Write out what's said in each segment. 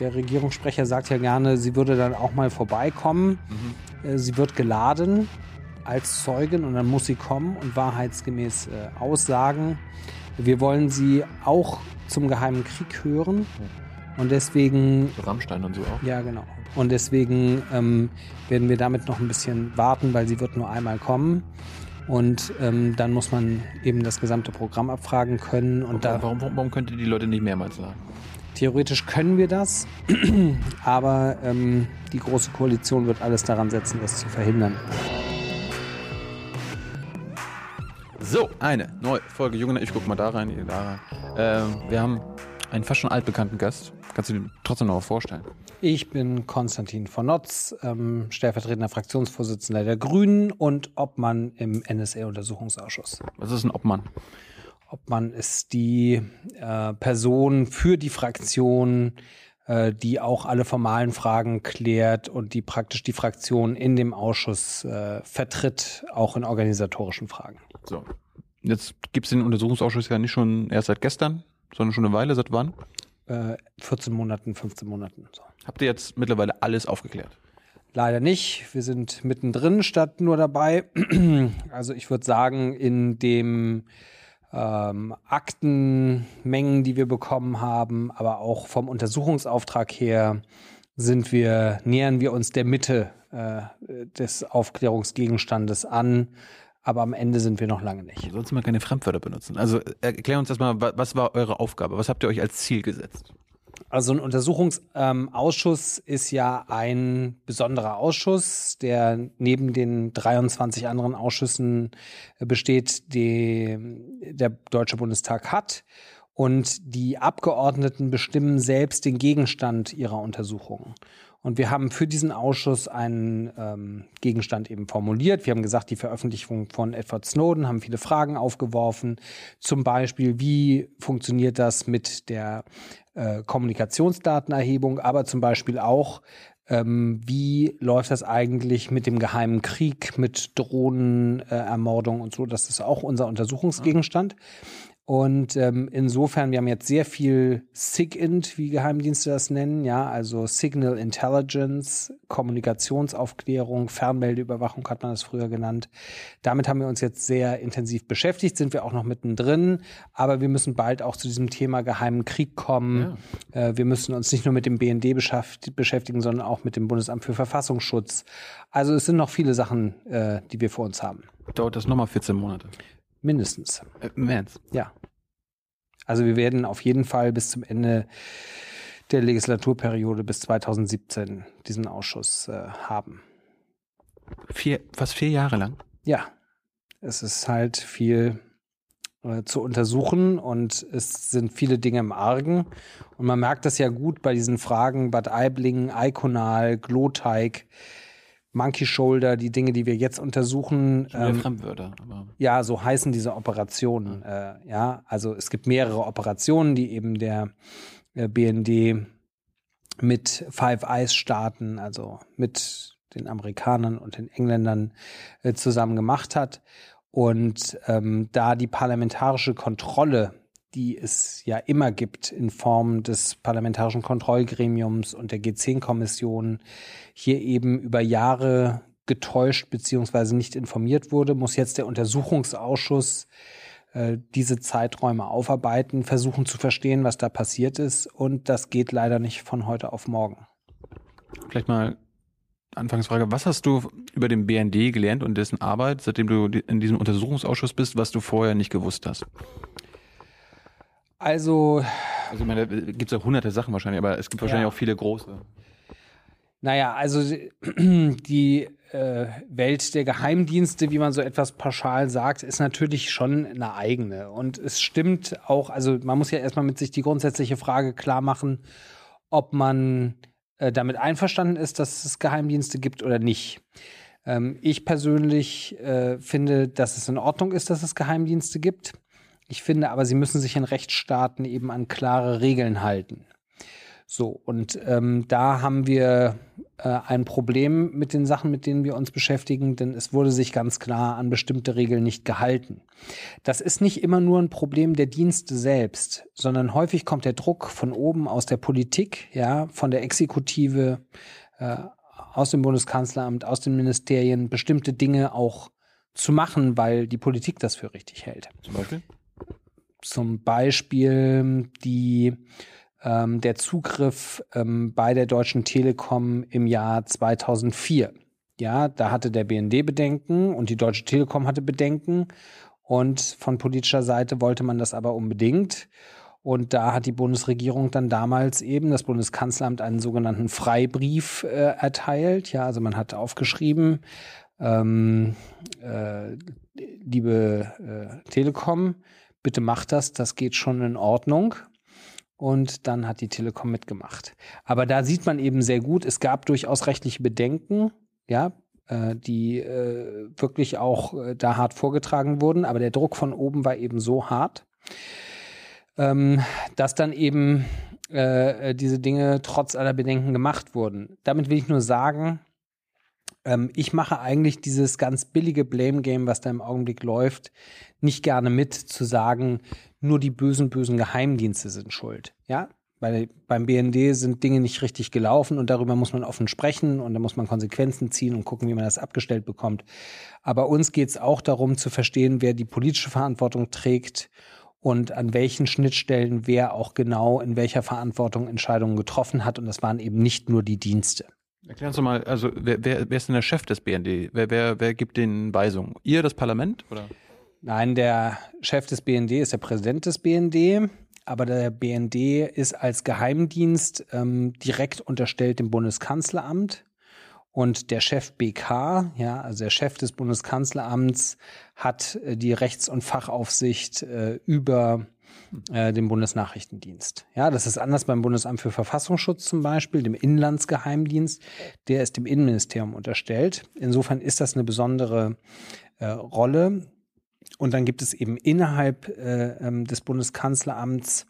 der Regierungssprecher sagt ja gerne, sie würde dann auch mal vorbeikommen. Mhm. Äh, sie wird geladen als Zeugin und dann muss sie kommen und wahrheitsgemäß äh, aussagen. Wir wollen sie auch zum Geheimen Krieg hören. Und deswegen. Rammstein und so auch. Ja, genau. Und deswegen ähm, werden wir damit noch ein bisschen warten, weil sie wird nur einmal kommen. Und ähm, dann muss man eben das gesamte Programm abfragen können. Und warum, da, warum, warum könnt ihr die Leute nicht mehrmals sagen? Theoretisch können wir das, aber ähm, die Große Koalition wird alles daran setzen, das zu verhindern. So, eine neue Folge Junge, ich guck mal da rein, ihr da rein. Ähm, wir haben einen fast schon altbekannten Gast. Kannst du dir trotzdem noch mal vorstellen? Ich bin Konstantin von Notz, ähm, stellvertretender Fraktionsvorsitzender der Grünen und Obmann im NSA-Untersuchungsausschuss. Was ist ein Obmann? Obmann ist die äh, Person für die Fraktion, äh, die auch alle formalen Fragen klärt und die praktisch die Fraktion in dem Ausschuss äh, vertritt, auch in organisatorischen Fragen. So. Jetzt gibt es den Untersuchungsausschuss ja nicht schon erst seit gestern, sondern schon eine Weile. Seit wann? Äh, 14 Monaten, 15 Monaten. So. Habt ihr jetzt mittlerweile alles aufgeklärt? Leider nicht. Wir sind mittendrin statt nur dabei. Also ich würde sagen, in dem ähm, Aktenmengen, die wir bekommen haben, aber auch vom Untersuchungsauftrag her sind wir, nähern wir uns der Mitte äh, des Aufklärungsgegenstandes an. Aber am Ende sind wir noch lange nicht. Sonst mal keine Fremdwörter benutzen. Also erklär uns das mal, was war eure Aufgabe? Was habt ihr euch als Ziel gesetzt? Also ein Untersuchungsausschuss ähm, ist ja ein besonderer Ausschuss, der neben den 23 anderen Ausschüssen äh, besteht, die der Deutsche Bundestag hat. Und die Abgeordneten bestimmen selbst den Gegenstand ihrer Untersuchungen. Und wir haben für diesen Ausschuss einen ähm, Gegenstand eben formuliert. Wir haben gesagt, die Veröffentlichung von Edward Snowden haben viele Fragen aufgeworfen. Zum Beispiel, wie funktioniert das mit der äh, Kommunikationsdatenerhebung, aber zum Beispiel auch, ähm, wie läuft das eigentlich mit dem geheimen Krieg, mit Drohnenermordung äh, und so. Das ist auch unser Untersuchungsgegenstand. Und ähm, insofern, wir haben jetzt sehr viel SIGINT, wie Geheimdienste das nennen, ja, also Signal Intelligence, Kommunikationsaufklärung, Fernmeldeüberwachung hat man das früher genannt. Damit haben wir uns jetzt sehr intensiv beschäftigt, sind wir auch noch mittendrin, aber wir müssen bald auch zu diesem Thema geheimen Krieg kommen. Ja. Äh, wir müssen uns nicht nur mit dem BND beschäftigen, sondern auch mit dem Bundesamt für Verfassungsschutz. Also es sind noch viele Sachen, äh, die wir vor uns haben. Dauert das nochmal 14 Monate? Mindestens. Äh, März. Ja. Also wir werden auf jeden Fall bis zum Ende der Legislaturperiode bis 2017 diesen Ausschuss äh, haben. Vier, fast vier Jahre lang? Ja. Es ist halt viel äh, zu untersuchen und es sind viele Dinge im Argen. Und man merkt das ja gut bei diesen Fragen Bad Aiblingen, Eikonal, Gloteig Monkey Shoulder, die Dinge, die wir jetzt untersuchen. Ähm, Fremdwörter. Aber. Ja, so heißen diese Operationen. Ja. Äh, ja, also es gibt mehrere Operationen, die eben der äh, BND mit Five Eyes Staaten, also mit den Amerikanern und den Engländern äh, zusammen gemacht hat. Und ähm, da die parlamentarische Kontrolle die es ja immer gibt in Form des Parlamentarischen Kontrollgremiums und der G10-Kommission, hier eben über Jahre getäuscht beziehungsweise nicht informiert wurde, muss jetzt der Untersuchungsausschuss äh, diese Zeiträume aufarbeiten, versuchen zu verstehen, was da passiert ist. Und das geht leider nicht von heute auf morgen. Vielleicht mal Anfangsfrage, was hast du über den BND gelernt und dessen Arbeit, seitdem du in diesem Untersuchungsausschuss bist, was du vorher nicht gewusst hast? Also. Also, ich meine, da gibt es ja hunderte Sachen wahrscheinlich, aber es gibt wahrscheinlich ja. auch viele große. Naja, also die äh, Welt der Geheimdienste, wie man so etwas pauschal sagt, ist natürlich schon eine eigene. Und es stimmt auch, also man muss ja erstmal mit sich die grundsätzliche Frage klar machen, ob man äh, damit einverstanden ist, dass es Geheimdienste gibt oder nicht. Ähm, ich persönlich äh, finde, dass es in Ordnung ist, dass es Geheimdienste gibt. Ich finde aber, sie müssen sich in Rechtsstaaten eben an klare Regeln halten. So, und ähm, da haben wir äh, ein Problem mit den Sachen, mit denen wir uns beschäftigen, denn es wurde sich ganz klar an bestimmte Regeln nicht gehalten. Das ist nicht immer nur ein Problem der Dienste selbst, sondern häufig kommt der Druck von oben aus der Politik, ja, von der Exekutive, äh, aus dem Bundeskanzleramt, aus den Ministerien, bestimmte Dinge auch zu machen, weil die Politik das für richtig hält. Zum Beispiel? Zum Beispiel die ähm, der Zugriff ähm, bei der Deutschen Telekom im Jahr 2004. Ja, da hatte der BND Bedenken und die Deutsche Telekom hatte Bedenken und von politischer Seite wollte man das aber unbedingt. Und da hat die Bundesregierung dann damals eben das Bundeskanzleramt einen sogenannten Freibrief äh, erteilt. Ja, also man hat aufgeschrieben, ähm, äh, liebe äh, Telekom, bitte macht das, das geht schon in Ordnung und dann hat die Telekom mitgemacht. Aber da sieht man eben sehr gut, es gab durchaus rechtliche Bedenken, ja, äh, die äh, wirklich auch äh, da hart vorgetragen wurden, aber der Druck von oben war eben so hart, ähm, dass dann eben äh, diese Dinge trotz aller Bedenken gemacht wurden. Damit will ich nur sagen, ähm, ich mache eigentlich dieses ganz billige Blame Game, was da im Augenblick läuft, nicht gerne mit, zu sagen, nur die bösen, bösen Geheimdienste sind schuld. Ja, weil beim BND sind Dinge nicht richtig gelaufen und darüber muss man offen sprechen und da muss man Konsequenzen ziehen und gucken, wie man das abgestellt bekommt. Aber uns geht es auch darum zu verstehen, wer die politische Verantwortung trägt und an welchen Schnittstellen wer auch genau in welcher Verantwortung Entscheidungen getroffen hat. Und das waren eben nicht nur die Dienste. Erklären Sie mal, also wer, wer, wer ist denn der Chef des BND? Wer, wer, wer gibt den Weisungen? Ihr, das Parlament? Oder? Nein, der Chef des BND ist der Präsident des BND, aber der BND ist als Geheimdienst ähm, direkt unterstellt dem Bundeskanzleramt. Und der Chef BK, ja, also der Chef des Bundeskanzleramts, hat äh, die Rechts- und Fachaufsicht äh, über äh, den Bundesnachrichtendienst. Ja, das ist anders beim Bundesamt für Verfassungsschutz zum Beispiel, dem Inlandsgeheimdienst. Der ist dem Innenministerium unterstellt. Insofern ist das eine besondere äh, Rolle. Und dann gibt es eben innerhalb äh, ähm, des Bundeskanzleramts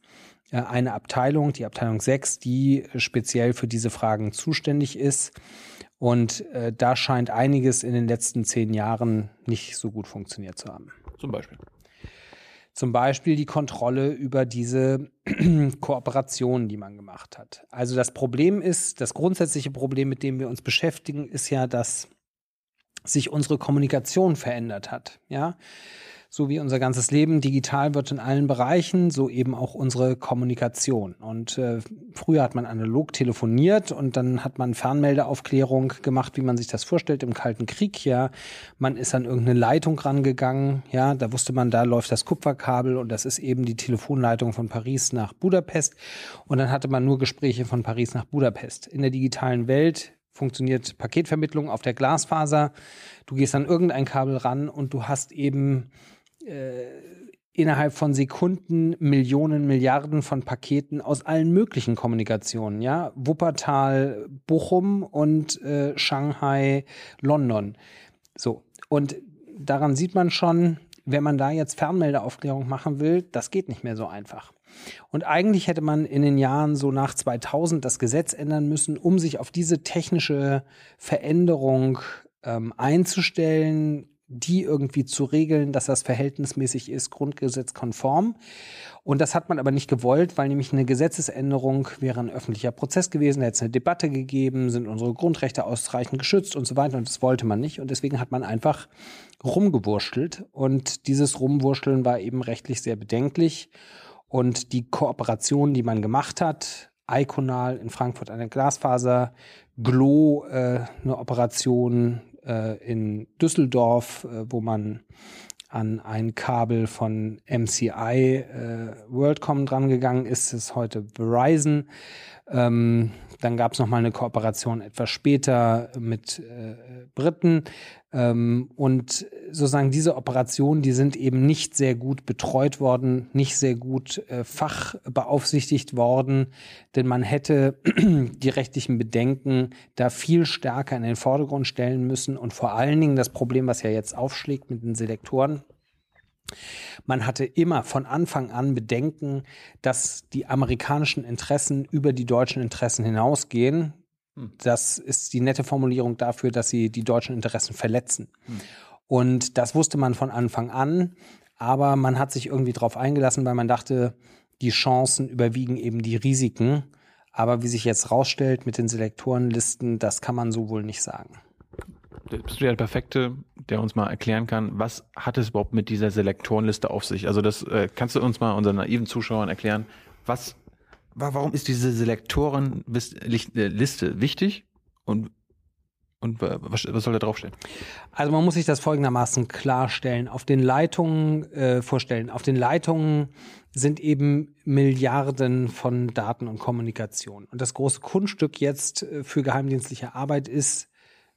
äh, eine Abteilung, die Abteilung 6, die speziell für diese Fragen zuständig ist. Und äh, da scheint einiges in den letzten zehn Jahren nicht so gut funktioniert zu haben. Zum Beispiel. Zum Beispiel die Kontrolle über diese Kooperationen, die man gemacht hat. Also das Problem ist, das grundsätzliche Problem, mit dem wir uns beschäftigen, ist ja, dass sich unsere Kommunikation verändert hat. Ja, so wie unser ganzes Leben digital wird in allen Bereichen, so eben auch unsere Kommunikation. Und äh, früher hat man analog telefoniert und dann hat man Fernmeldeaufklärung gemacht, wie man sich das vorstellt im Kalten Krieg. Ja, man ist an irgendeine Leitung rangegangen. Ja, da wusste man, da läuft das Kupferkabel und das ist eben die Telefonleitung von Paris nach Budapest. Und dann hatte man nur Gespräche von Paris nach Budapest. In der digitalen Welt funktioniert Paketvermittlung auf der Glasfaser. Du gehst an irgendein Kabel ran und du hast eben innerhalb von Sekunden Millionen, Milliarden von Paketen aus allen möglichen Kommunikationen, ja, Wuppertal, Bochum und äh, Shanghai, London. So und daran sieht man schon, wenn man da jetzt Fernmeldeaufklärung machen will, das geht nicht mehr so einfach. Und eigentlich hätte man in den Jahren so nach 2000 das Gesetz ändern müssen, um sich auf diese technische Veränderung ähm, einzustellen, die irgendwie zu regeln, dass das verhältnismäßig ist, grundgesetzkonform. Und das hat man aber nicht gewollt, weil nämlich eine Gesetzesänderung wäre ein öffentlicher Prozess gewesen, da hätte es eine Debatte gegeben, sind unsere Grundrechte ausreichend geschützt und so weiter. Und das wollte man nicht. Und deswegen hat man einfach rumgewurschtelt. Und dieses Rumwurschteln war eben rechtlich sehr bedenklich. Und die Kooperation, die man gemacht hat, Iconal in Frankfurt eine Glasfaser, Glo äh, eine Operation in Düsseldorf, äh, wo man an ein Kabel von MCI äh, WorldCom drangegangen ist, ist heute Verizon. Ähm, dann gab es nochmal eine Kooperation etwas später mit äh, Briten. Ähm, und sozusagen diese Operationen, die sind eben nicht sehr gut betreut worden, nicht sehr gut äh, fachbeaufsichtigt worden, denn man hätte die rechtlichen Bedenken da viel stärker in den Vordergrund stellen müssen und vor allen Dingen das Problem, was ja jetzt aufschlägt mit den Selektoren, Man hatte immer von Anfang an Bedenken, dass die amerikanischen Interessen über die deutschen Interessen hinausgehen. Hm. Das ist die nette Formulierung dafür, dass sie die deutschen Interessen verletzen. Hm. Und das wusste man von Anfang an, aber man hat sich irgendwie darauf eingelassen, weil man dachte, die Chancen überwiegen eben die Risiken. Aber wie sich jetzt rausstellt mit den Selektorenlisten, das kann man so wohl nicht sagen bist du der Perfekte, der uns mal erklären kann, was hat es überhaupt mit dieser Selektorenliste auf sich? Also das äh, kannst du uns mal unseren naiven Zuschauern erklären, was, warum ist diese Selektorenliste wichtig und und was, was soll da draufstehen? Also man muss sich das folgendermaßen klarstellen. Auf den Leitungen äh, vorstellen. Auf den Leitungen sind eben Milliarden von Daten und Kommunikation. Und das große Kunststück jetzt äh, für geheimdienstliche Arbeit ist,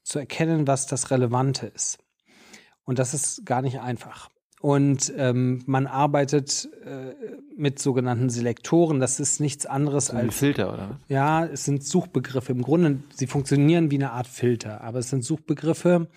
zu erkennen, was das Relevante ist. Und das ist gar nicht einfach. Und ähm, man arbeitet äh, mit sogenannten Selektoren. Das ist nichts anderes so als Filter, oder? Ja, es sind Suchbegriffe. Im Grunde, sie funktionieren wie eine Art Filter, aber es sind Suchbegriffe,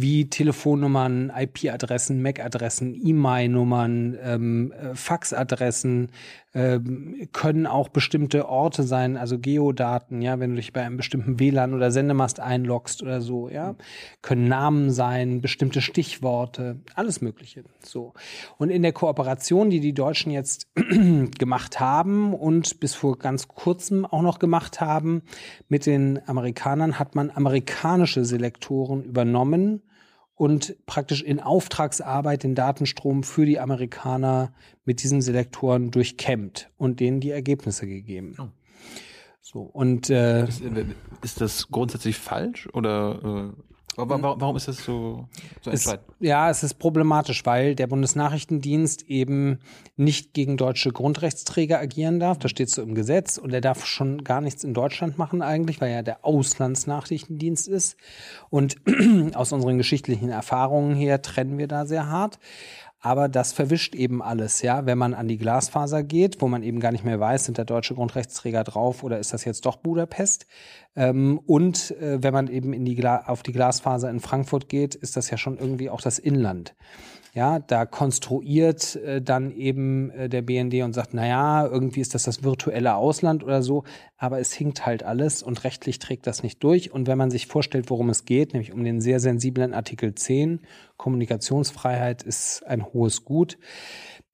wie Telefonnummern, IP-Adressen, MAC-Adressen, E-Mail-Nummern, ähm, äh, Faxadressen, ähm, können auch bestimmte Orte sein, also Geodaten, ja, wenn du dich bei einem bestimmten WLAN oder Sendemast einloggst oder so, ja, können Namen sein, bestimmte Stichworte, alles Mögliche, so. Und in der Kooperation, die die Deutschen jetzt gemacht haben und bis vor ganz kurzem auch noch gemacht haben mit den Amerikanern, hat man amerikanische Selektoren übernommen und praktisch in Auftragsarbeit den Datenstrom für die Amerikaner mit diesen Selektoren durchkämmt und denen die Ergebnisse gegeben. Oh. So und äh, ist, ist, das grundsätzlich falsch oder äh, Warum, warum ist das so, so entscheidend? ja, es ist problematisch, weil der Bundesnachrichtendienst eben nicht gegen deutsche Grundrechtsträger agieren darf. Das steht so im Gesetz und er darf schon gar nichts in Deutschland machen eigentlich, weil er der Auslandsnachrichtendienst ist. Und aus unseren geschichtlichen Erfahrungen her trennen wir da sehr hart. Aber das verwischt eben alles, ja. Wenn man an die Glasfaser geht, wo man eben gar nicht mehr weiß, sind da deutsche Grundrechtsträger drauf oder ist das jetzt doch Budapest? Ähm, und äh, wenn man eben in die auf die Glasfaser in Frankfurt geht, ist das ja schon irgendwie auch das Inland. Ja, da konstruiert äh, dann eben äh, der BND und sagt, na ja, irgendwie ist das das virtuelle Ausland oder so, aber es hinkt halt alles und rechtlich trägt das nicht durch. Und wenn man sich vorstellt, worum es geht, nämlich um den sehr sensiblen Artikel 10, Kommunikationsfreiheit ist ein hohes Gut,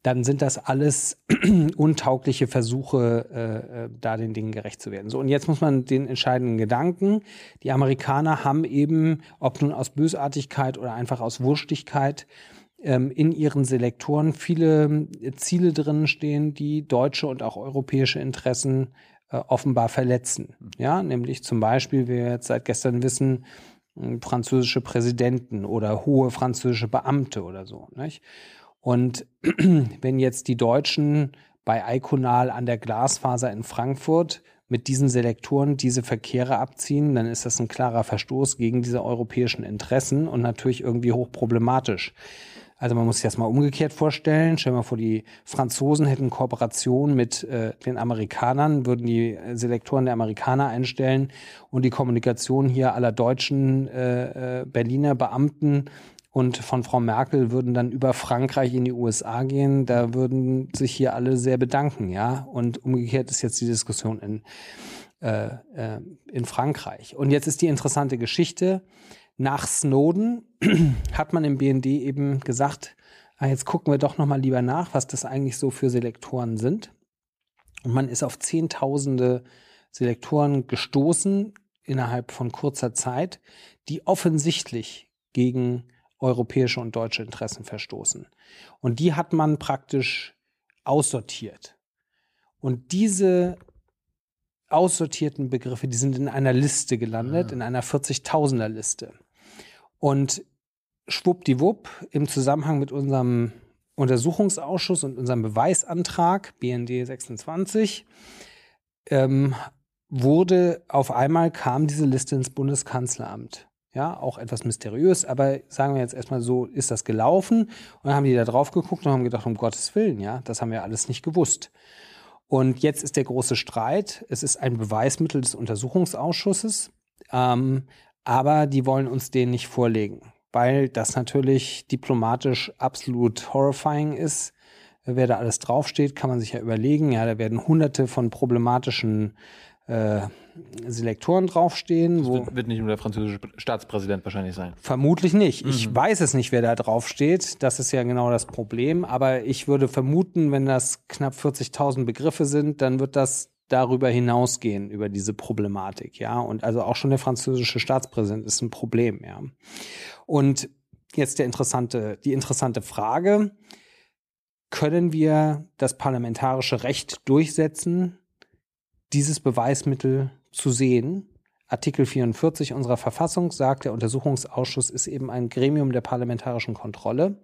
dann sind das alles untaugliche Versuche, äh, äh, da den Dingen gerecht zu werden. So, und jetzt muss man den entscheidenden Gedanken. Die Amerikaner haben eben, ob nun aus Bösartigkeit oder einfach aus Wurstigkeit, ähm, in ihren Selektoren viele äh, Ziele drin stehen, die deutsche und auch europäische Interessen äh, offenbar verletzen. Ja, nämlich zum Beispiel, wie wir jetzt seit gestern wissen, französische Präsidenten oder hohe französische Beamte oder so. Nicht? Und wenn jetzt die Deutschen bei Iconal an der Glasfaser in Frankfurt mit diesen Selektoren diese Verkehre abziehen, dann ist das ein klarer Verstoß gegen diese europäischen Interessen und natürlich irgendwie hochproblematisch. Also man muss sich das mal umgekehrt vorstellen. Stell mal vor, die Franzosen hätten Kooperation mit äh, den Amerikanern, würden die Selektoren der Amerikaner einstellen und die Kommunikation hier aller deutschen äh, äh, Berliner Beamten und von Frau Merkel würden dann über Frankreich in die USA gehen. Da würden sich hier alle sehr bedanken, ja. Und umgekehrt ist jetzt die Diskussion in, äh, äh, in Frankreich. Und jetzt ist die interessante Geschichte nach Snowden hat man im BND eben gesagt, ah, jetzt gucken wir doch noch mal lieber nach, was das eigentlich so für Selektoren sind. Und man ist auf Zehntausende Selektoren gestoßen innerhalb von kurzer Zeit, die offensichtlich gegen europäische und deutsche Interessen verstoßen. Und die hat man praktisch aussortiert. Und diese aussortierten Begriffe, die sind in einer Liste gelandet, ah. in einer 40.000er Liste. Und schwuppdiwupp im Zusammenhang mit unserem Untersuchungsausschuss und unserem Beweisantrag BND 26 ähm, wurde auf einmal kam diese Liste ins Bundeskanzleramt. Ja, auch etwas mysteriös, aber sagen wir jetzt erstmal so, ist das gelaufen? Und dann haben die da drauf geguckt und haben gedacht, um Gottes Willen, ja, das haben wir alles nicht gewusst. Und jetzt ist der große Streit. Es ist ein Beweismittel des Untersuchungsausschusses. Ähm, aber die wollen uns den nicht vorlegen. weil das natürlich diplomatisch absolut horrifying ist. Wer da alles draufsteht, kann man sich ja überlegen. Ja, da werden hunderte von problematischen äh, Selektoren draufstehen. Das wird, wird nicht nur der französische Staatspräsident wahrscheinlich sein. Vermutlich nicht. Ich weiß es nicht, wer da draufsteht. Das ist ja genau das Problem. Aber ich würde vermuten, wenn das knapp 40.000 Begriffe sind, dann wird das darüber hinausgehen, über diese Problematik. Ja, und also auch schon der französische Staatspräsident ist ein Problem. Ja. Und jetzt der interessante, die interessante Frage. Können wir das parlamentarische Recht durchsetzen, dieses Beweismittel zu sehen. Artikel 44 unserer Verfassung sagt, der Untersuchungsausschuss ist eben ein Gremium der parlamentarischen Kontrolle.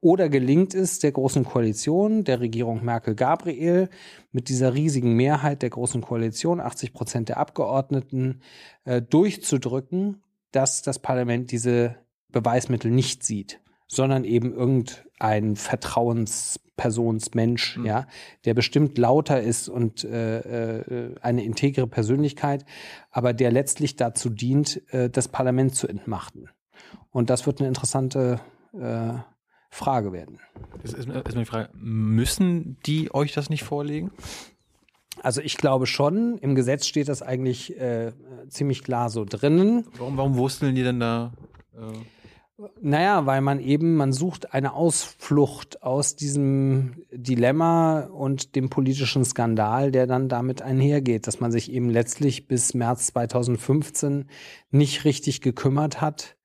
Oder gelingt es der Großen Koalition, der Regierung Merkel-Gabriel, mit dieser riesigen Mehrheit der Großen Koalition, 80 Prozent der Abgeordneten, äh, durchzudrücken, dass das Parlament diese Beweismittel nicht sieht, sondern eben irgendein Vertrauenspersonsmensch, Mhm. ja, der bestimmt lauter ist und äh, äh, eine integre Persönlichkeit, aber der letztlich dazu dient, äh, das Parlament zu entmachten. Und das wird eine interessante äh, Frage werden. Ist, ist mir die Frage, müssen die euch das nicht vorlegen? Also ich glaube schon, im Gesetz steht das eigentlich äh, ziemlich klar so drinnen. Warum, warum wursteln die denn da? Äh, Naja, weil man eben, man sucht eine Ausflucht aus diesem Dilemma und dem politischen Skandal, der dann damit einhergeht, dass man sich eben letztlich bis März 2015 nicht richtig gekümmert hat,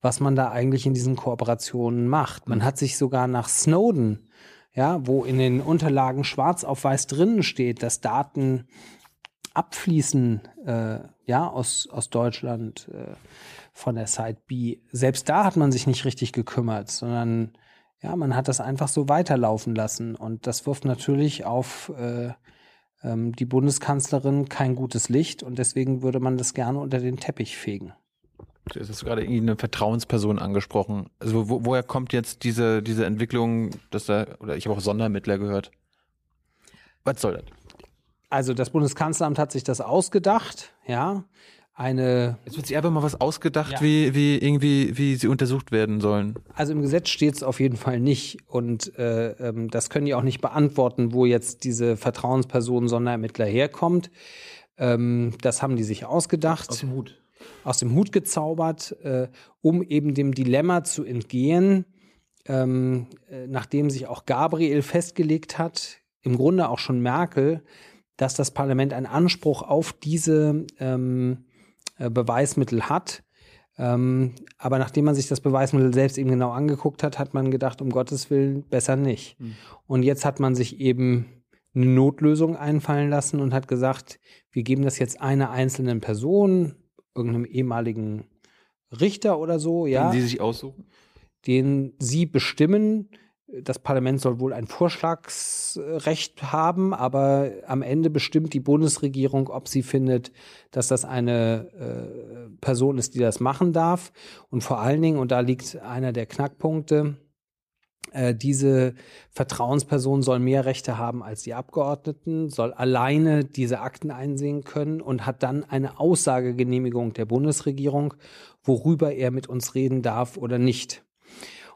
was man da eigentlich in diesen Kooperationen macht. Man hat sich sogar nach Snowden, ja, wo in den Unterlagen schwarz auf weiß drinnen steht, dass Daten abfließen, äh, ja, aus, aus Deutschland, äh, von der Side B. Selbst da hat man sich nicht richtig gekümmert, sondern ja, man hat das einfach so weiterlaufen lassen. Und das wirft natürlich auf äh, ähm, die Bundeskanzlerin kein gutes Licht und deswegen würde man das gerne unter den Teppich fegen. Du hast gerade irgendwie eine Vertrauensperson angesprochen. Also wo, woher kommt jetzt diese, diese Entwicklung, dass da, oder ich habe auch Sondermittler gehört. Was soll das? Also das Bundeskanzleramt hat sich das ausgedacht, ja. Eine, Jetzt wird sich einfach mal was ausgedacht, Ja. wie, wie irgendwie, wie sie untersucht werden sollen. also im Gesetz steht es auf jeden Fall nicht und äh, ähm, das können die auch nicht beantworten, wo jetzt diese Vertrauensperson Sonderermittler herkommt. Ähm, das haben die sich ausgedacht. dem Hut. aus dem Hut gezaubert, äh, um eben dem Dilemma zu entgehen, ähm, äh, nachdem sich auch Gabriel festgelegt hat, im Grunde auch schon Merkel, dass das Parlament einen Anspruch auf diese ähm, äh, Beweismittel hat. Ähm, aber nachdem man sich das Beweismittel selbst eben genau angeguckt hat, hat man gedacht, um Gottes Willen, besser nicht. Und jetzt hat man sich eben eine Notlösung einfallen lassen und hat gesagt, wir geben das jetzt einer einzelnen Person, irgendeinem ehemaligen Richter oder so, ja, Den sie sich aussuchen? den sie bestimmen. Das Parlament soll wohl ein Vorschlagsrecht haben, aber am Ende bestimmt die Bundesregierung, ob sie findet, dass das eine äh, Person ist, die das machen darf. Und vor allen Dingen, und da liegt einer der Knackpunkte, äh, diese Vertrauensperson soll mehr Rechte haben als die Abgeordneten, soll alleine diese Akten einsehen können und hat dann eine Aussagegenehmigung der Bundesregierung, worüber er mit uns reden darf oder nicht.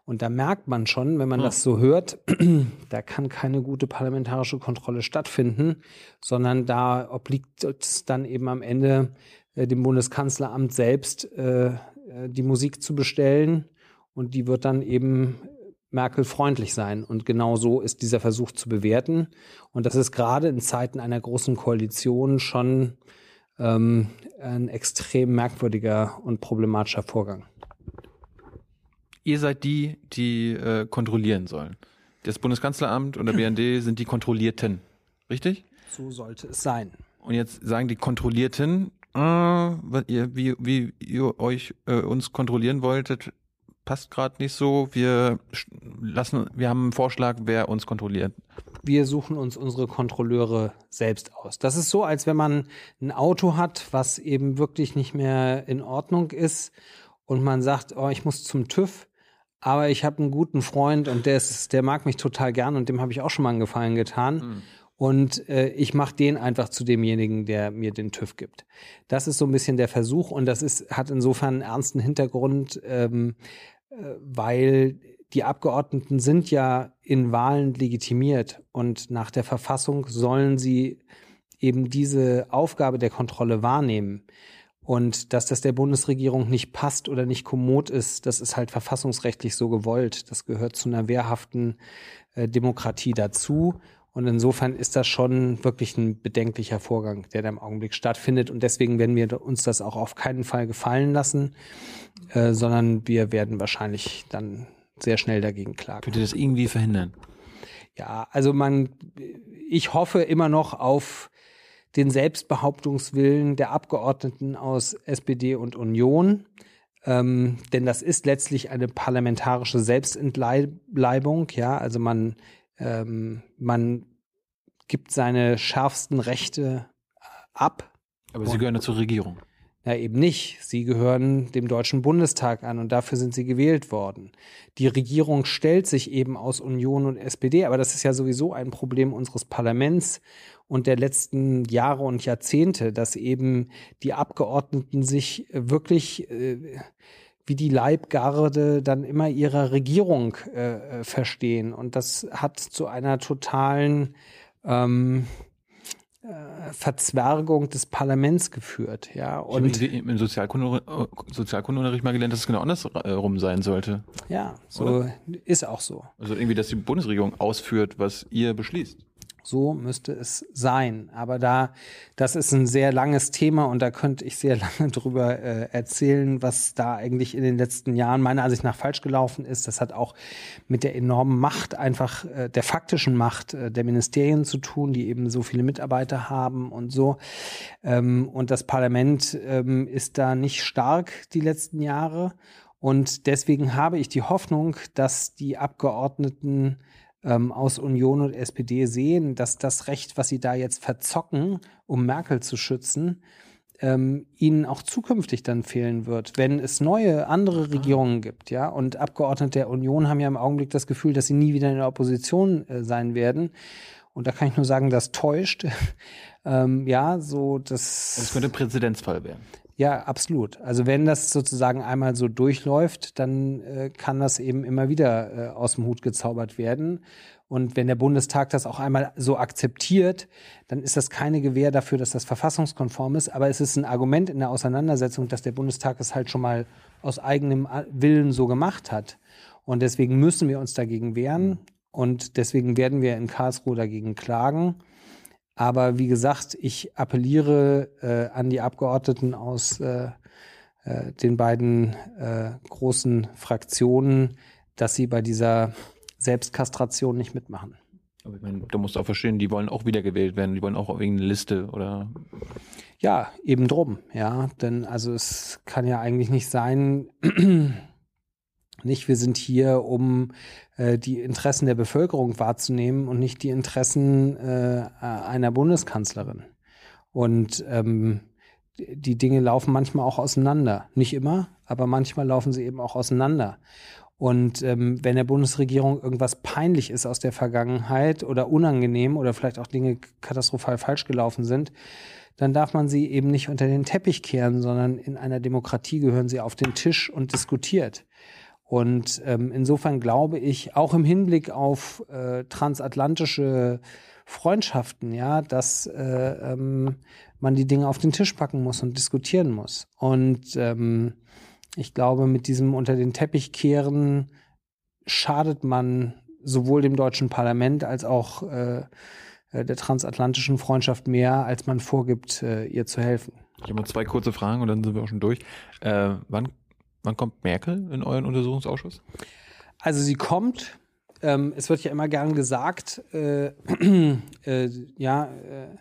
Und da merkt man schon, wenn man Hm. das so hört, da kann keine gute parlamentarische Kontrolle stattfinden, sondern da obliegt es dann eben am Ende äh, dem Bundeskanzleramt selbst, äh, äh, die Musik zu bestellen. Und die wird dann eben Merkel freundlich sein. Und genau so ist dieser Versuch zu bewerten. Und das ist gerade in Zeiten einer großen Koalition schon ähm, ein extrem merkwürdiger und problematischer Vorgang. Ihr seid die, die äh, kontrollieren sollen. Das Bundeskanzleramt und der BND sind die Kontrollierten. Richtig? So sollte es sein. Und jetzt sagen die Kontrollierten, äh, ihr, wie, wie ihr euch äh, uns kontrollieren wolltet, passt gerade nicht so. Wir lassen, wir haben einen Vorschlag, wer uns kontrolliert. wir suchen uns unsere Kontrolleure selbst aus. Das ist so, als wenn man ein Auto hat, was eben wirklich nicht mehr in Ordnung ist und man sagt, oh, ich muss zum TÜV, aber ich habe einen guten Freund und der, ist, der mag mich total gern und dem habe ich auch schon mal einen Gefallen getan. Und äh, ich mache den einfach zu demjenigen, der mir den TÜV gibt. Das ist so ein bisschen der Versuch und das ist, hat insofern einen ernsten Hintergrund, ähm, äh, weil die Abgeordneten sind ja in Wahlen legitimiert und nach der Verfassung sollen sie eben diese Aufgabe der Kontrolle wahrnehmen. Und dass das der Bundesregierung nicht passt oder nicht kommod ist, das ist halt verfassungsrechtlich so gewollt. Das gehört zu einer wehrhaften äh, Demokratie dazu. Und insofern ist das schon wirklich ein bedenklicher Vorgang, der da im Augenblick stattfindet. Und deswegen werden wir uns das auch auf keinen Fall gefallen lassen, äh, sondern wir werden wahrscheinlich dann sehr schnell dagegen klagen. Könnt ihr das irgendwie verhindern? Ja, also man, ich hoffe immer noch auf den Selbstbehauptungswillen der Abgeordneten aus SPD und Union. Ähm, denn das ist letztlich eine parlamentarische Selbstentleibung, ja, also man ähm, man gibt seine schärfsten Rechte ab. Aber Sie gehören ja zur Regierung. Ja, eben nicht. Sie gehören dem Deutschen Bundestag an und dafür sind sie gewählt worden. Die Regierung stellt sich eben aus Union und SPD, aber das ist ja sowieso ein Problem unseres Parlaments und der letzten Jahre und Jahrzehnte, dass eben die Abgeordneten sich wirklich äh, wie die Leibgarde dann immer ihrer Regierung äh, äh, verstehen. Und das hat zu einer totalen ähm, äh, Verzwergung des Parlaments geführt, ja. Und ich im Sozialkunde, Sozialkundeunterricht mal gelernt, dass es genau andersrum sein sollte. Ja, so Oder? ist auch so. Also irgendwie, dass die Bundesregierung ausführt, was ihr beschließt. So müsste es sein. Aber da, das ist ein sehr langes Thema und da könnte ich sehr lange drüber äh, erzählen, was da eigentlich in den letzten Jahren meiner Ansicht nach falsch gelaufen ist. Das hat auch mit der enormen Macht einfach äh, der faktischen Macht äh, der Ministerien zu tun, die eben so viele Mitarbeiter haben und so. Ähm, und das Parlament ähm, ist da nicht stark die letzten Jahre. Und deswegen habe ich die Hoffnung, dass die Abgeordneten ähm, aus Union und SPD sehen, dass das Recht, was sie da jetzt verzocken, um Merkel zu schützen, ähm, ihnen auch zukünftig dann fehlen wird, wenn es neue andere. Regierungen gibt, ja. Und Abgeordnete der Union haben ja im Augenblick das Gefühl, dass sie nie wieder in der Opposition äh, sein werden. Und da kann ich nur sagen, das täuscht. ähm, ja, so das. Es könnte Präzedenzfall werden. Ja, absolut. Also wenn das sozusagen einmal so durchläuft, dann äh, kann das eben immer wieder äh, aus dem Hut gezaubert werden. Und wenn der Bundestag das auch einmal so akzeptiert, dann ist das keine Gewähr dafür, dass das verfassungskonform ist. Aber es ist ein Argument in der Auseinandersetzung, dass der Bundestag es halt schon mal aus eigenem Willen so gemacht hat. Und deswegen müssen wir uns dagegen wehren. Und deswegen werden wir in Karlsruhe dagegen klagen. Aber wie gesagt, ich appelliere äh, an die Abgeordneten aus äh, äh, den beiden äh, großen Fraktionen, dass sie bei dieser Selbstkastration nicht mitmachen. Aber ich meine, du musst auch verstehen, die wollen auch wiedergewählt werden, die wollen auch wegen eine Liste oder. Ja, eben drum, ja. Denn also es kann ja eigentlich nicht sein, nicht, wir sind hier, um äh, die Interessen der Bevölkerung wahrzunehmen und nicht die Interessen äh, einer Bundeskanzlerin. Und ähm, die Dinge laufen manchmal auch auseinander. Nicht immer, aber manchmal laufen sie eben auch auseinander. Und ähm, wenn der Bundesregierung irgendwas peinlich ist aus der Vergangenheit oder unangenehm oder vielleicht auch Dinge katastrophal falsch gelaufen sind, dann darf man sie eben nicht unter den Teppich kehren, sondern in einer Demokratie gehören sie auf den Tisch und diskutiert. Und ähm, insofern glaube ich, auch im Hinblick auf äh, transatlantische Freundschaften, ja, dass äh, ähm, man die Dinge auf den Tisch packen muss und diskutieren muss. Und ähm, ich glaube, mit diesem unter den Teppich kehren schadet man sowohl dem deutschen Parlament als auch äh, äh der transatlantischen Freundschaft mehr, als man vorgibt, äh, ihr zu helfen. Ich habe noch zwei kurze Fragen und dann sind wir auch schon durch. Äh, wann Wann kommt Merkel in euren Untersuchungsausschuss? Also sie kommt. Ähm, es wird ja immer gern gesagt, äh, äh, ja, äh,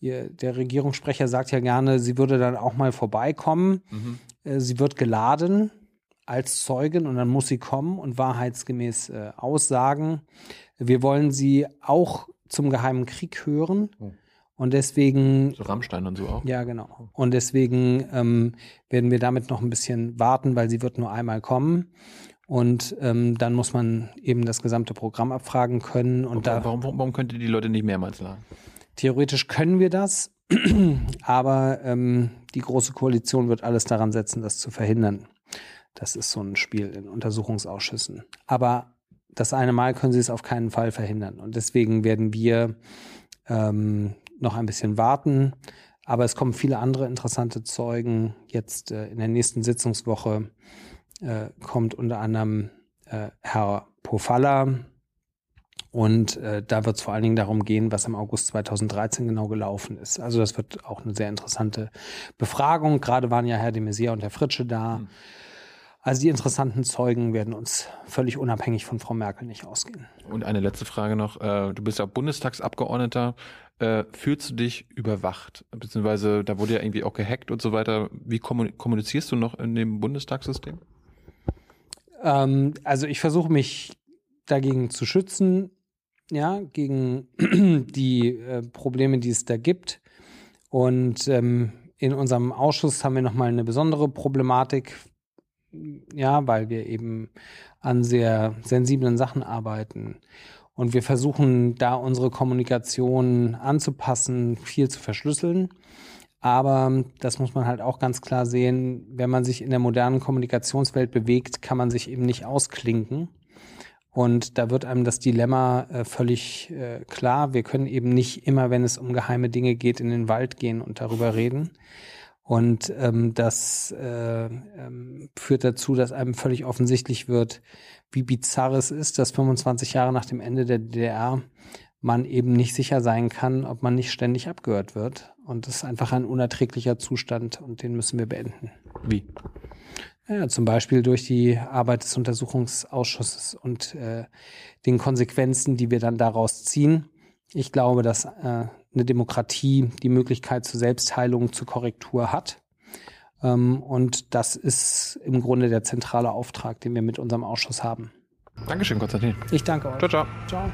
ihr, der Regierungssprecher sagt ja gerne, sie würde dann auch mal vorbeikommen. Mhm. Äh, sie wird geladen als Zeugin und dann muss sie kommen und wahrheitsgemäß äh, aussagen. Wir wollen sie auch zum Geheimen Krieg hören. Oh. Und deswegen. So Rammstein und so auch. Ja, genau. Und deswegen ähm, werden wir damit noch ein bisschen warten, weil sie wird nur einmal kommen. Und ähm, dann muss man eben das gesamte Programm abfragen können. Und warum, da, warum, warum könnt ihr die Leute nicht mehrmals laden? Theoretisch können wir das, aber ähm, die Große Koalition wird alles daran setzen, das zu verhindern. Das ist so ein Spiel in Untersuchungsausschüssen. Aber das eine Mal können sie es auf keinen Fall verhindern. Und deswegen werden wir ähm, noch ein bisschen warten. Aber es kommen viele andere interessante Zeugen. Jetzt äh, in der nächsten Sitzungswoche äh, kommt unter anderem äh, Herr Pofalla. Und äh, da wird es vor allen Dingen darum gehen, was im August 2013 genau gelaufen ist. Also das wird auch eine sehr interessante Befragung. Gerade waren ja Herr de Maizière und Herr Fritsche da. Mhm. Also die interessanten Zeugen werden uns völlig unabhängig von Frau Merkel nicht ausgehen. Und eine letzte Frage noch. Äh, du bist ja Bundestagsabgeordneter. Äh, fühlst du dich überwacht? Beziehungsweise da wurde ja irgendwie auch gehackt und so weiter. Wie kommunizierst du noch in dem Bundestagssystem? Ähm, also ich versuche mich dagegen zu schützen, ja, gegen die äh, Probleme, die es da gibt. Und ähm, in unserem Ausschuss haben wir nochmal eine besondere Problematik, ja, weil wir eben an sehr sensiblen Sachen arbeiten. Und wir versuchen da unsere Kommunikation anzupassen, viel zu verschlüsseln. Aber das muss man halt auch ganz klar sehen, wenn man sich in der modernen Kommunikationswelt bewegt, kann man sich eben nicht ausklinken. Und da wird einem das Dilemma äh, völlig äh, klar. Wir können eben nicht immer, wenn es um geheime Dinge geht, in den Wald gehen und darüber reden. Und ähm, das äh, ähm, führt dazu, dass einem völlig offensichtlich wird, wie bizarr es ist, dass 25 Jahre nach dem Ende der DDR man eben nicht sicher sein kann, ob man nicht ständig abgehört wird. Und das ist einfach ein unerträglicher Zustand und den müssen wir beenden. Wie? Ja, zum Beispiel durch die Arbeit des Untersuchungsausschusses und äh, den Konsequenzen, die wir dann daraus ziehen. Ich glaube, dass äh, eine Demokratie die Möglichkeit zur Selbstheilung, zur Korrektur hat. Ähm, und das ist im Grunde der zentrale Auftrag, den wir mit unserem Ausschuss haben. Dankeschön, Konstantin. Ich danke euch. Ciao, ciao. Ciao.